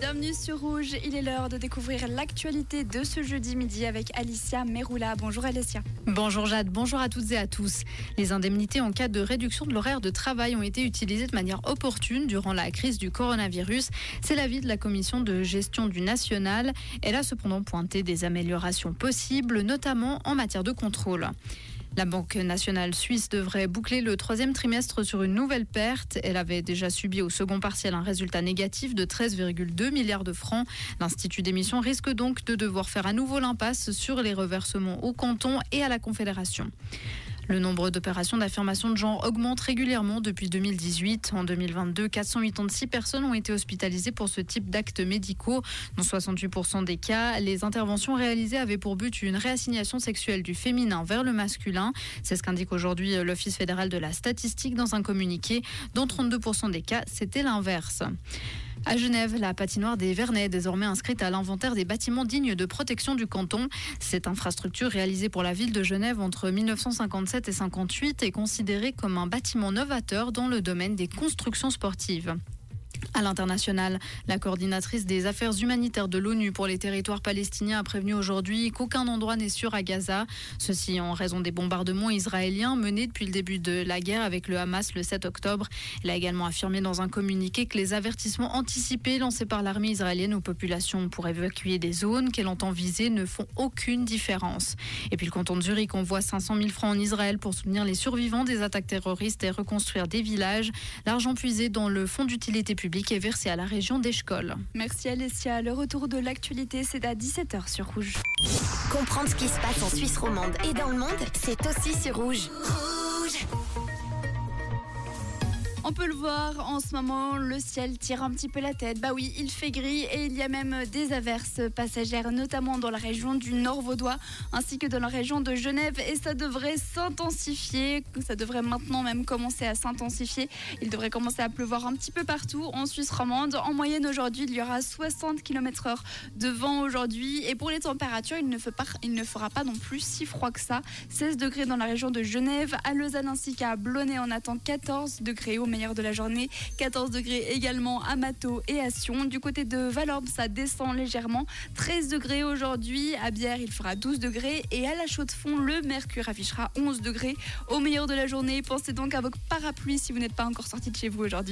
Bienvenue sur Rouge, il est l'heure de découvrir l'actualité de ce jeudi midi avec Alicia Meroula. Bonjour Alicia. Bonjour Jade, bonjour à toutes et à tous. Les indemnités en cas de réduction de l'horaire de travail ont été utilisées de manière opportune durant la crise du coronavirus. C'est l'avis de la commission de gestion du national. Elle a cependant pointé des améliorations possibles, notamment en matière de contrôle. La Banque nationale suisse devrait boucler le troisième trimestre sur une nouvelle perte. Elle avait déjà subi au second partiel un résultat négatif de 13,2 milliards de francs. L'Institut d'émission risque donc de devoir faire à nouveau l'impasse sur les reversements au canton et à la Confédération. Le nombre d'opérations d'affirmation de genre augmente régulièrement depuis 2018. En 2022, 486 personnes ont été hospitalisées pour ce type d'actes médicaux. Dans 68% des cas, les interventions réalisées avaient pour but une réassignation sexuelle du féminin vers le masculin. C'est ce qu'indique aujourd'hui l'Office fédéral de la statistique dans un communiqué. Dans 32% des cas, c'était l'inverse. À Genève, la patinoire des Vernets est désormais inscrite à l'inventaire des bâtiments dignes de protection du canton. Cette infrastructure réalisée pour la ville de Genève entre 1957 et 58 est considérée comme un bâtiment novateur dans le domaine des constructions sportives. À l'international, la coordinatrice des affaires humanitaires de l'ONU pour les territoires palestiniens a prévenu aujourd'hui qu'aucun endroit n'est sûr à Gaza. Ceci en raison des bombardements israéliens menés depuis le début de la guerre avec le Hamas le 7 octobre. Elle a également affirmé dans un communiqué que les avertissements anticipés lancés par l'armée israélienne aux populations pour évacuer des zones qu'elle entend viser ne font aucune différence. Et puis le canton de Zurich envoie 500 000 francs en Israël pour soutenir les survivants des attaques terroristes et reconstruire des villages. L'argent puisé dans le fonds d'utilité publique qui est versé à la région d'Eschkol. Merci Alessia. Le retour de l'actualité, c'est à 17h sur Rouge. Comprendre ce qui se passe en Suisse romande et dans le monde, c'est aussi sur Rouge. Rouge on peut le voir en ce moment, le ciel tire un petit peu la tête. Bah oui, il fait gris et il y a même des averses passagères, notamment dans la région du Nord Vaudois ainsi que dans la région de Genève. Et ça devrait s'intensifier. Ça devrait maintenant même commencer à s'intensifier. Il devrait commencer à pleuvoir un petit peu partout en Suisse romande. En moyenne aujourd'hui, il y aura 60 km/h de vent aujourd'hui. Et pour les températures, il ne, pas, il ne fera pas non plus si froid que ça. 16 degrés dans la région de Genève, à Lausanne ainsi qu'à Blonay, on attend 14 degrés au de la journée. 14 degrés également à Mato et à Sion. Du côté de Valorbe, ça descend légèrement. 13 degrés aujourd'hui. À Bière, il fera 12 degrés. Et à la Chaux-de-Fonds, le mercure affichera 11 degrés. Au meilleur de la journée, pensez donc à vos parapluies si vous n'êtes pas encore sorti de chez vous aujourd'hui.